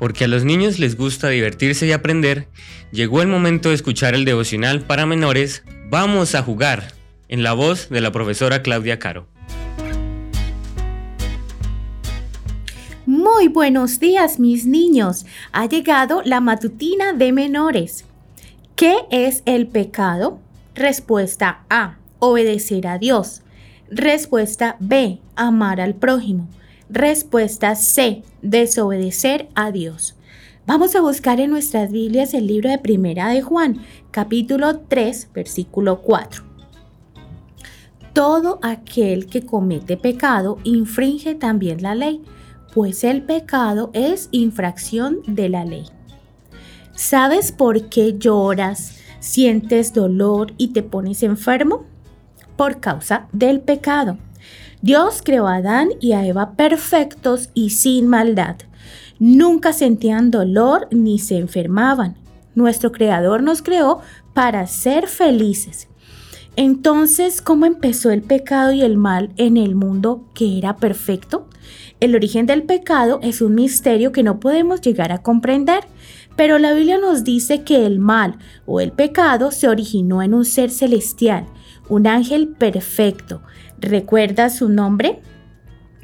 porque a los niños les gusta divertirse y aprender, llegó el momento de escuchar el devocional para menores Vamos a jugar, en la voz de la profesora Claudia Caro. Muy buenos días mis niños, ha llegado la matutina de menores. ¿Qué es el pecado? Respuesta A, obedecer a Dios. Respuesta B, amar al prójimo. Respuesta C, desobedecer a Dios. Vamos a buscar en nuestras Biblias el libro de Primera de Juan, capítulo 3, versículo 4. Todo aquel que comete pecado infringe también la ley, pues el pecado es infracción de la ley. ¿Sabes por qué lloras, sientes dolor y te pones enfermo? Por causa del pecado. Dios creó a Adán y a Eva perfectos y sin maldad. Nunca sentían dolor ni se enfermaban. Nuestro Creador nos creó para ser felices. Entonces, ¿cómo empezó el pecado y el mal en el mundo que era perfecto? El origen del pecado es un misterio que no podemos llegar a comprender, pero la Biblia nos dice que el mal o el pecado se originó en un ser celestial, un ángel perfecto. ¿Recuerda su nombre?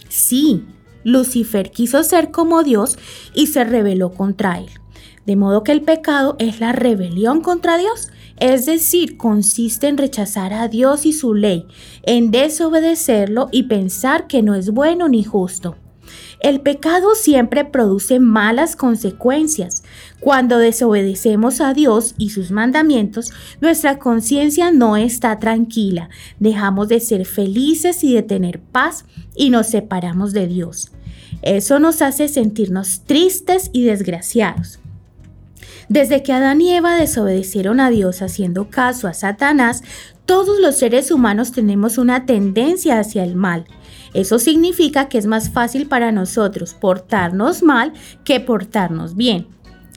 Sí, Lucifer quiso ser como Dios y se rebeló contra él. De modo que el pecado es la rebelión contra Dios, es decir, consiste en rechazar a Dios y su ley, en desobedecerlo y pensar que no es bueno ni justo. El pecado siempre produce malas consecuencias. Cuando desobedecemos a Dios y sus mandamientos, nuestra conciencia no está tranquila, dejamos de ser felices y de tener paz y nos separamos de Dios. Eso nos hace sentirnos tristes y desgraciados. Desde que Adán y Eva desobedecieron a Dios haciendo caso a Satanás, todos los seres humanos tenemos una tendencia hacia el mal. Eso significa que es más fácil para nosotros portarnos mal que portarnos bien.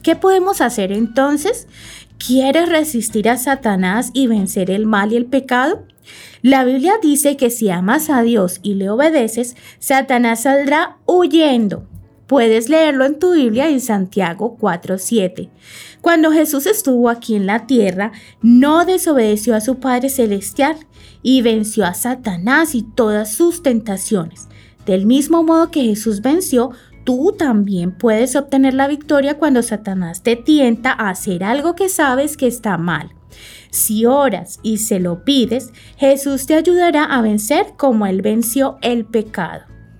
¿Qué podemos hacer entonces? ¿Quieres resistir a Satanás y vencer el mal y el pecado? La Biblia dice que si amas a Dios y le obedeces, Satanás saldrá huyendo. Puedes leerlo en tu Biblia en Santiago 4:7. Cuando Jesús estuvo aquí en la tierra, no desobedeció a su Padre Celestial y venció a Satanás y todas sus tentaciones. Del mismo modo que Jesús venció, tú también puedes obtener la victoria cuando Satanás te tienta a hacer algo que sabes que está mal. Si oras y se lo pides, Jesús te ayudará a vencer como Él venció el pecado.